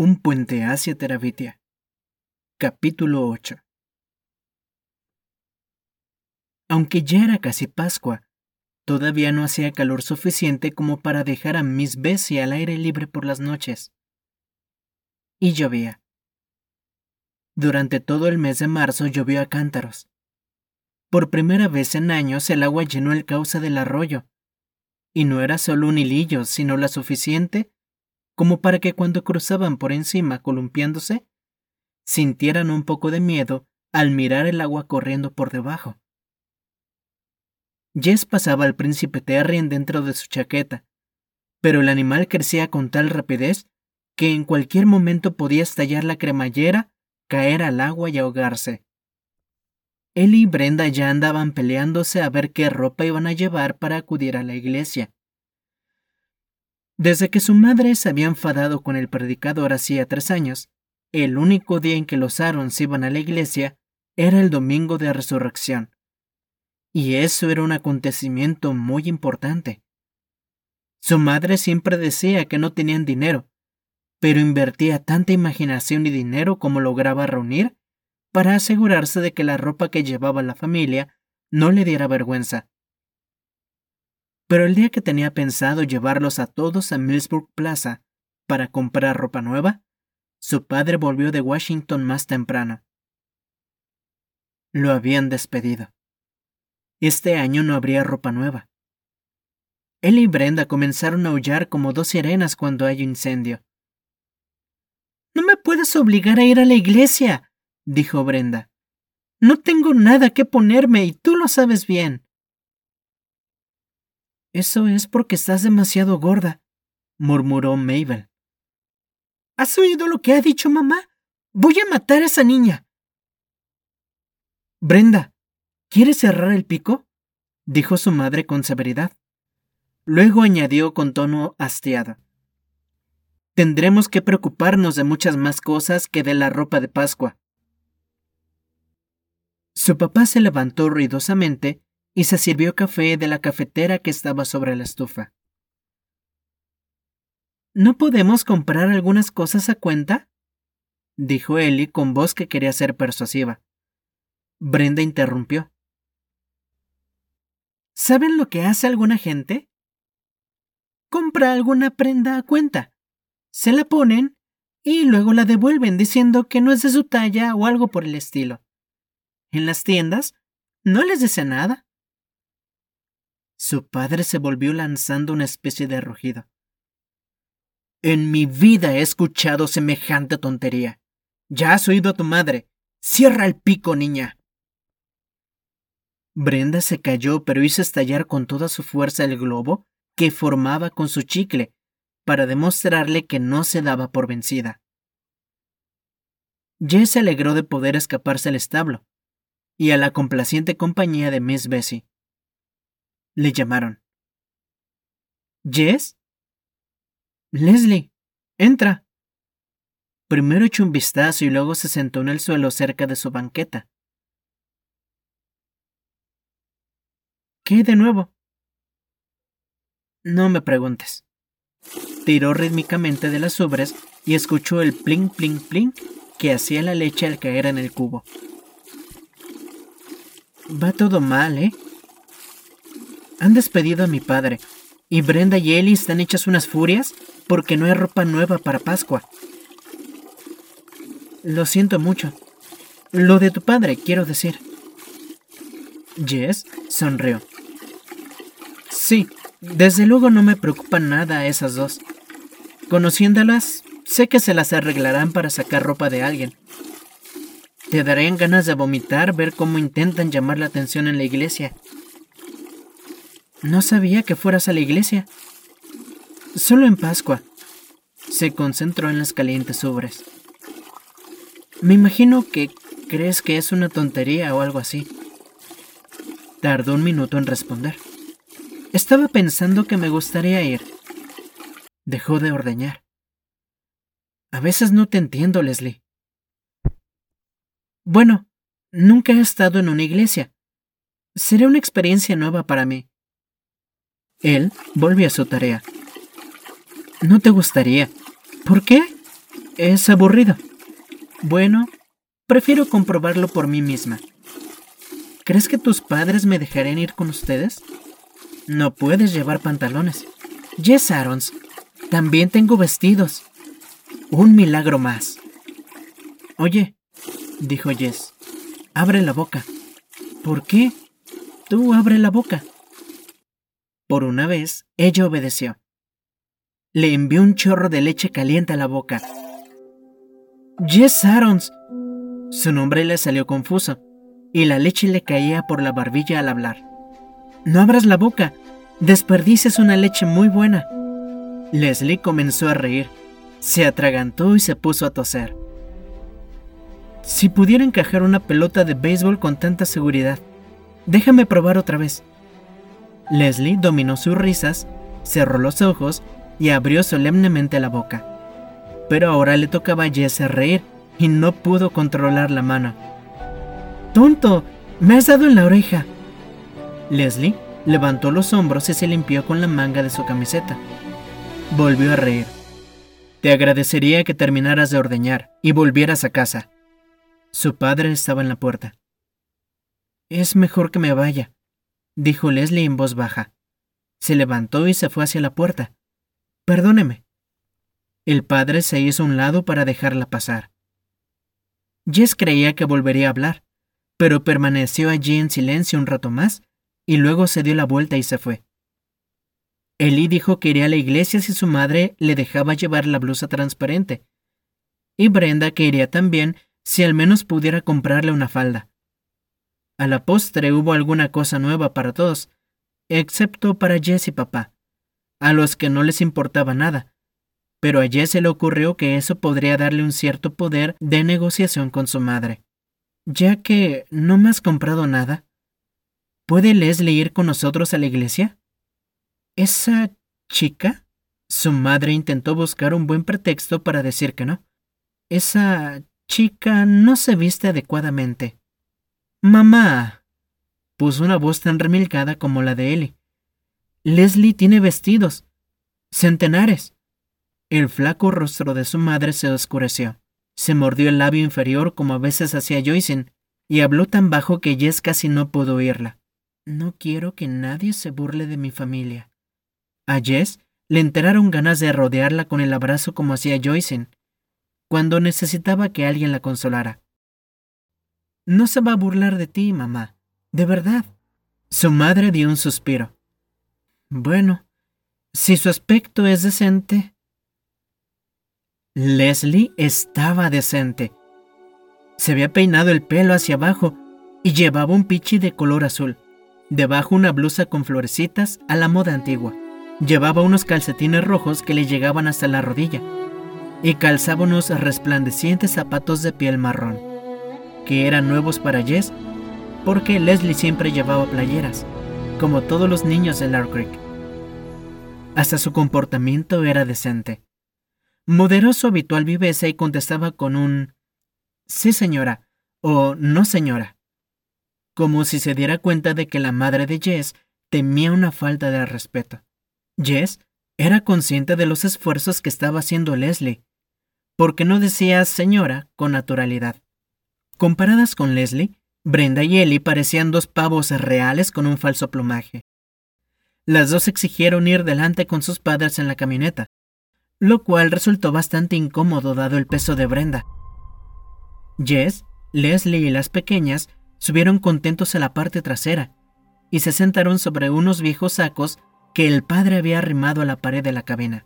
Un puente hacia Terabitia. Capítulo 8. Aunque ya era casi Pascua, todavía no hacía calor suficiente como para dejar a Miss Bessie al aire libre por las noches. Y llovía. Durante todo el mes de marzo llovió a cántaros. Por primera vez en años el agua llenó el cauce del arroyo. Y no era solo un hilillo, sino la suficiente como para que cuando cruzaban por encima columpiándose, sintieran un poco de miedo al mirar el agua corriendo por debajo. Jess pasaba al príncipe Terrien dentro de su chaqueta, pero el animal crecía con tal rapidez que en cualquier momento podía estallar la cremallera, caer al agua y ahogarse. Él y Brenda ya andaban peleándose a ver qué ropa iban a llevar para acudir a la iglesia. Desde que su madre se había enfadado con el predicador hacía tres años, el único día en que los Arons iban a la iglesia era el domingo de resurrección. Y eso era un acontecimiento muy importante. Su madre siempre decía que no tenían dinero, pero invertía tanta imaginación y dinero como lograba reunir para asegurarse de que la ropa que llevaba la familia no le diera vergüenza. Pero el día que tenía pensado llevarlos a todos a Millsburg Plaza para comprar ropa nueva, su padre volvió de Washington más temprano. Lo habían despedido. Este año no habría ropa nueva. Él y Brenda comenzaron a aullar como dos sirenas cuando hay incendio. No me puedes obligar a ir a la iglesia, dijo Brenda. No tengo nada que ponerme y tú lo sabes bien. Eso es porque estás demasiado gorda, murmuró Mabel. ¿Has oído lo que ha dicho mamá? Voy a matar a esa niña. Brenda, ¿quieres cerrar el pico? dijo su madre con severidad. Luego añadió con tono hastiado. Tendremos que preocuparnos de muchas más cosas que de la ropa de Pascua. Su papá se levantó ruidosamente y se sirvió café de la cafetera que estaba sobre la estufa. ¿No podemos comprar algunas cosas a cuenta? dijo Ellie con voz que quería ser persuasiva. Brenda interrumpió. ¿Saben lo que hace alguna gente? Compra alguna prenda a cuenta, se la ponen y luego la devuelven diciendo que no es de su talla o algo por el estilo. En las tiendas no les dice nada. Su padre se volvió lanzando una especie de rugido. En mi vida he escuchado semejante tontería. Ya has oído a tu madre. Cierra el pico, niña. Brenda se cayó, pero hizo estallar con toda su fuerza el globo que formaba con su chicle, para demostrarle que no se daba por vencida. Jess se alegró de poder escaparse al establo, y a la complaciente compañía de Miss Bessie. Le llamaron. ¿Jess? Leslie, entra. Primero echó un vistazo y luego se sentó en el suelo cerca de su banqueta. ¿Qué de nuevo? No me preguntes. Tiró rítmicamente de las ubres y escuchó el pling pling pling que hacía la leche al caer en el cubo. Va todo mal, ¿eh? Han despedido a mi padre, y Brenda y Ellie están hechas unas furias porque no hay ropa nueva para Pascua. Lo siento mucho. Lo de tu padre, quiero decir. Jess sonrió. Sí, desde luego no me preocupan nada esas dos. Conociéndolas, sé que se las arreglarán para sacar ropa de alguien. Te darían ganas de vomitar ver cómo intentan llamar la atención en la iglesia. No sabía que fueras a la iglesia. Solo en Pascua. Se concentró en las calientes ubres. Me imagino que crees que es una tontería o algo así. Tardó un minuto en responder. Estaba pensando que me gustaría ir. Dejó de ordeñar. A veces no te entiendo, Leslie. Bueno, nunca he estado en una iglesia. Será una experiencia nueva para mí. Él volvió a su tarea. ¿No te gustaría? ¿Por qué? Es aburrido. Bueno, prefiero comprobarlo por mí misma. ¿Crees que tus padres me dejarían ir con ustedes? No puedes llevar pantalones. Yes, Arons. También tengo vestidos. Un milagro más. Oye, dijo Jess, abre la boca. ¿Por qué? Tú abre la boca. Por una vez, ella obedeció. Le envió un chorro de leche caliente a la boca. Jess Arons. Su nombre le salió confuso, y la leche le caía por la barbilla al hablar. No abras la boca. Desperdices una leche muy buena. Leslie comenzó a reír. Se atragantó y se puso a toser. Si pudiera encajar una pelota de béisbol con tanta seguridad, déjame probar otra vez. Leslie dominó sus risas, cerró los ojos y abrió solemnemente la boca. Pero ahora le tocaba a Jess reír y no pudo controlar la mano. ¡Tonto! ¡Me has dado en la oreja! Leslie levantó los hombros y se limpió con la manga de su camiseta. Volvió a reír. Te agradecería que terminaras de ordeñar y volvieras a casa. Su padre estaba en la puerta. Es mejor que me vaya, dijo Leslie en voz baja. Se levantó y se fue hacia la puerta. Perdóneme. El padre se hizo a un lado para dejarla pasar. Jess creía que volvería a hablar, pero permaneció allí en silencio un rato más y luego se dio la vuelta y se fue. Eli dijo que iría a la iglesia si su madre le dejaba llevar la blusa transparente, y Brenda que iría también si al menos pudiera comprarle una falda. A la postre hubo alguna cosa nueva para todos, excepto para Jess y papá, a los que no les importaba nada, pero a Jess se le ocurrió que eso podría darle un cierto poder de negociación con su madre. Ya que no me has comprado nada, ¿puede Leslie ir con nosotros a la iglesia? ¿Esa chica? Su madre intentó buscar un buen pretexto para decir que no. Esa chica no se viste adecuadamente. Mamá. puso una voz tan remilgada como la de Ellie. Leslie tiene vestidos. Centenares. El flaco rostro de su madre se oscureció. Se mordió el labio inferior como a veces hacía Joyce y habló tan bajo que Jess casi no pudo oírla. No quiero que nadie se burle de mi familia. A Jess le enteraron ganas de rodearla con el abrazo como hacía Joyce, cuando necesitaba que alguien la consolara. No se va a burlar de ti, mamá, de verdad. Su madre dio un suspiro. Bueno, si su aspecto es decente. Leslie estaba decente. Se había peinado el pelo hacia abajo y llevaba un pichi de color azul, debajo una blusa con florecitas a la moda antigua. Llevaba unos calcetines rojos que le llegaban hasta la rodilla y calzaba unos resplandecientes zapatos de piel marrón, que eran nuevos para Jess porque Leslie siempre llevaba playeras, como todos los niños de Lark Creek. Hasta su comportamiento era decente. Moderó su habitual viveza y contestaba con un sí señora o no señora, como si se diera cuenta de que la madre de Jess temía una falta de respeto. Jess era consciente de los esfuerzos que estaba haciendo Leslie, porque no decía señora con naturalidad. Comparadas con Leslie, Brenda y Ellie parecían dos pavos reales con un falso plumaje. Las dos exigieron ir delante con sus padres en la camioneta, lo cual resultó bastante incómodo dado el peso de Brenda. Jess, Leslie y las pequeñas subieron contentos a la parte trasera y se sentaron sobre unos viejos sacos que el padre había arrimado a la pared de la cabina.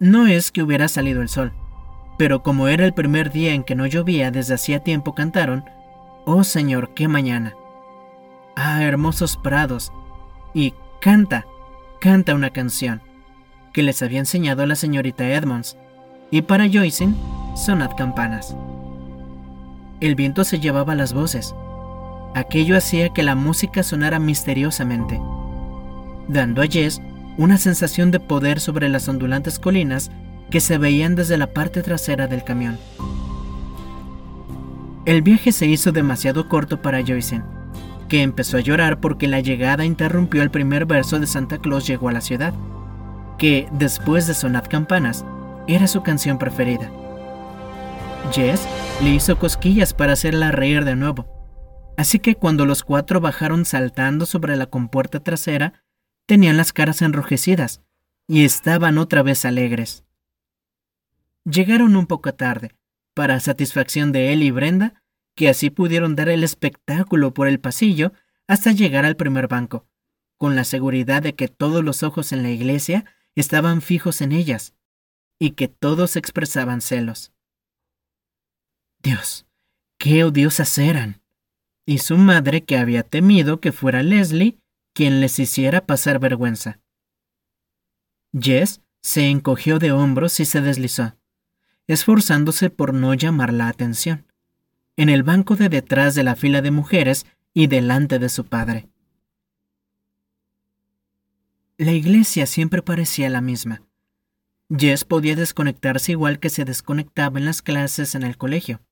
No es que hubiera salido el sol, pero como era el primer día en que no llovía desde hacía tiempo cantaron, Oh Señor, qué mañana. Ah, hermosos prados. Y canta, canta una canción, que les había enseñado la señorita Edmonds, y para Joyce, sonad campanas. El viento se llevaba las voces, Aquello hacía que la música sonara misteriosamente, dando a Jess una sensación de poder sobre las ondulantes colinas que se veían desde la parte trasera del camión. El viaje se hizo demasiado corto para Joyce, que empezó a llorar porque la llegada interrumpió el primer verso de Santa Claus llegó a la ciudad. que, después de Sonad Campanas, era su canción preferida. Jess le hizo cosquillas para hacerla reír de nuevo, así que cuando los cuatro bajaron saltando sobre la compuerta trasera, tenían las caras enrojecidas y estaban otra vez alegres. Llegaron un poco tarde, para satisfacción de él y Brenda, que así pudieron dar el espectáculo por el pasillo hasta llegar al primer banco, con la seguridad de que todos los ojos en la iglesia estaban fijos en ellas, y que todos expresaban celos. Dios, qué odiosas eran. Y su madre que había temido que fuera Leslie quien les hiciera pasar vergüenza. Jess se encogió de hombros y se deslizó, esforzándose por no llamar la atención, en el banco de detrás de la fila de mujeres y delante de su padre. La iglesia siempre parecía la misma. Jess podía desconectarse igual que se desconectaba en las clases en el colegio,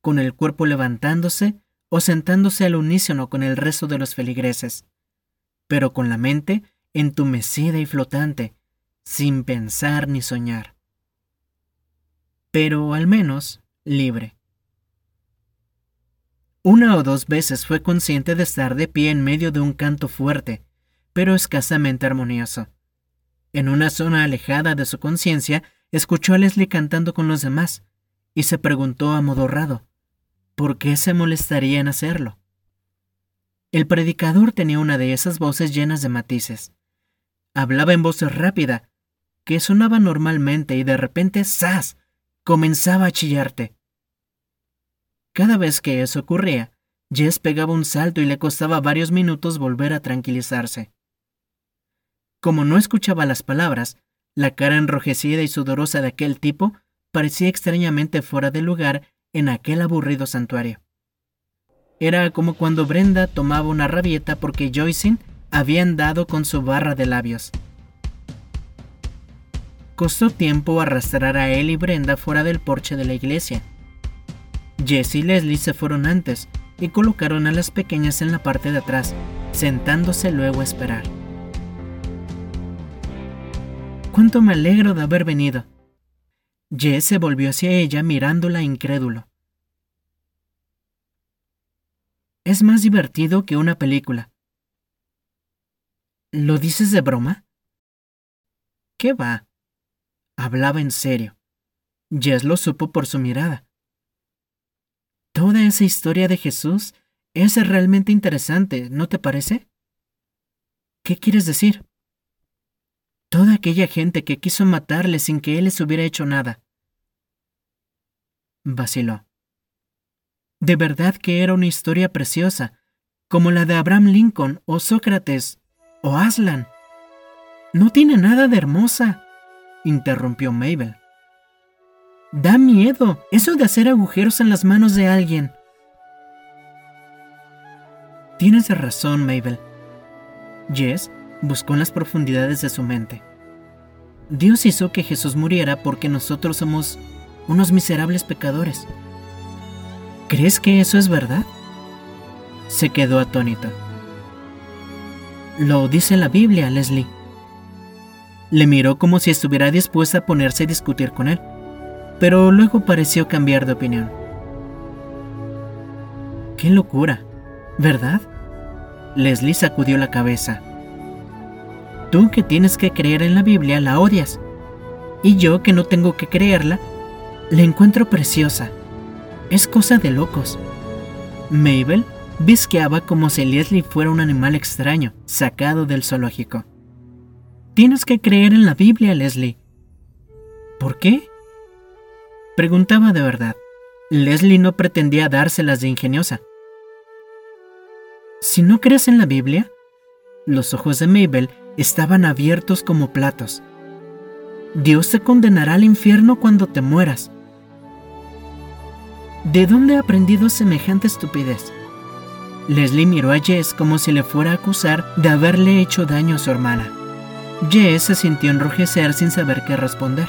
con el cuerpo levantándose o sentándose al unísono con el resto de los feligreses, pero con la mente entumecida y flotante, sin pensar ni soñar. Pero al menos libre. Una o dos veces fue consciente de estar de pie en medio de un canto fuerte, pero escasamente armonioso. En una zona alejada de su conciencia, escuchó a Leslie cantando con los demás, y se preguntó amodorrado, ¿por qué se molestaría en hacerlo? El predicador tenía una de esas voces llenas de matices. Hablaba en voz rápida, que sonaba normalmente y de repente ¡zas! Comenzaba a chillarte. Cada vez que eso ocurría, Jess pegaba un salto y le costaba varios minutos volver a tranquilizarse. Como no escuchaba las palabras, la cara enrojecida y sudorosa de aquel tipo parecía extrañamente fuera de lugar en aquel aburrido santuario. Era como cuando Brenda tomaba una rabieta porque Joyce había andado con su barra de labios. Costó tiempo arrastrar a él y Brenda fuera del porche de la iglesia. Jess y Leslie se fueron antes y colocaron a las pequeñas en la parte de atrás, sentándose luego a esperar. Cuánto me alegro de haber venido. Jess se volvió hacia ella mirándola incrédulo. Es más divertido que una película. ¿Lo dices de broma? ¿Qué va? Hablaba en serio. Jess lo supo por su mirada. Toda esa historia de Jesús es realmente interesante, ¿no te parece? ¿Qué quieres decir? Toda aquella gente que quiso matarle sin que él les hubiera hecho nada. Vaciló. De verdad que era una historia preciosa, como la de Abraham Lincoln o Sócrates o Aslan. No tiene nada de hermosa, interrumpió Mabel. Da miedo eso de hacer agujeros en las manos de alguien. Tienes razón, Mabel. Jess buscó en las profundidades de su mente. Dios hizo que Jesús muriera porque nosotros somos unos miserables pecadores. ¿Crees que eso es verdad? Se quedó atónita. Lo dice la Biblia, Leslie. Le miró como si estuviera dispuesta a ponerse a discutir con él, pero luego pareció cambiar de opinión. ¡Qué locura! ¿Verdad? Leslie sacudió la cabeza. Tú que tienes que creer en la Biblia la odias. Y yo que no tengo que creerla, la encuentro preciosa. Es cosa de locos. Mabel visqueaba como si Leslie fuera un animal extraño, sacado del zoológico. Tienes que creer en la Biblia, Leslie. ¿Por qué? Preguntaba de verdad. Leslie no pretendía dárselas de ingeniosa. Si no crees en la Biblia, los ojos de Mabel estaban abiertos como platos. Dios te condenará al infierno cuando te mueras. ¿De dónde ha aprendido semejante estupidez? Leslie miró a Jess como si le fuera a acusar de haberle hecho daño a su hermana. Jess se sintió enrojecer sin saber qué responder.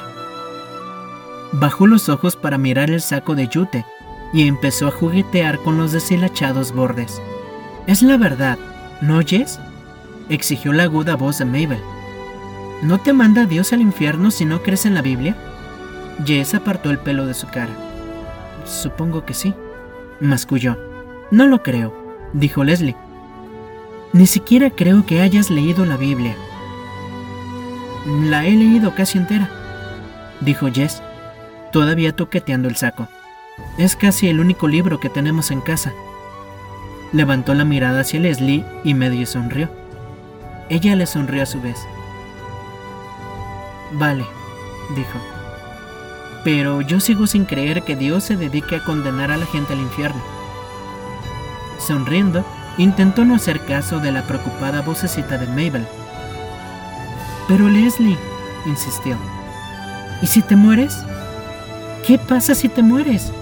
Bajó los ojos para mirar el saco de yute y empezó a juguetear con los deshilachados bordes. Es la verdad, ¿no, Jess? exigió la aguda voz de Mabel. ¿No te manda Dios al infierno si no crees en la Biblia? Jess apartó el pelo de su cara. Supongo que sí, masculló. No lo creo, dijo Leslie. Ni siquiera creo que hayas leído la Biblia. La he leído casi entera, dijo Jess, todavía toqueteando el saco. Es casi el único libro que tenemos en casa. Levantó la mirada hacia Leslie y medio sonrió. Ella le sonrió a su vez. Vale, dijo. Pero yo sigo sin creer que Dios se dedique a condenar a la gente al infierno. Sonriendo, intentó no hacer caso de la preocupada vocecita de Mabel. Pero Leslie, insistió, ¿y si te mueres? ¿Qué pasa si te mueres?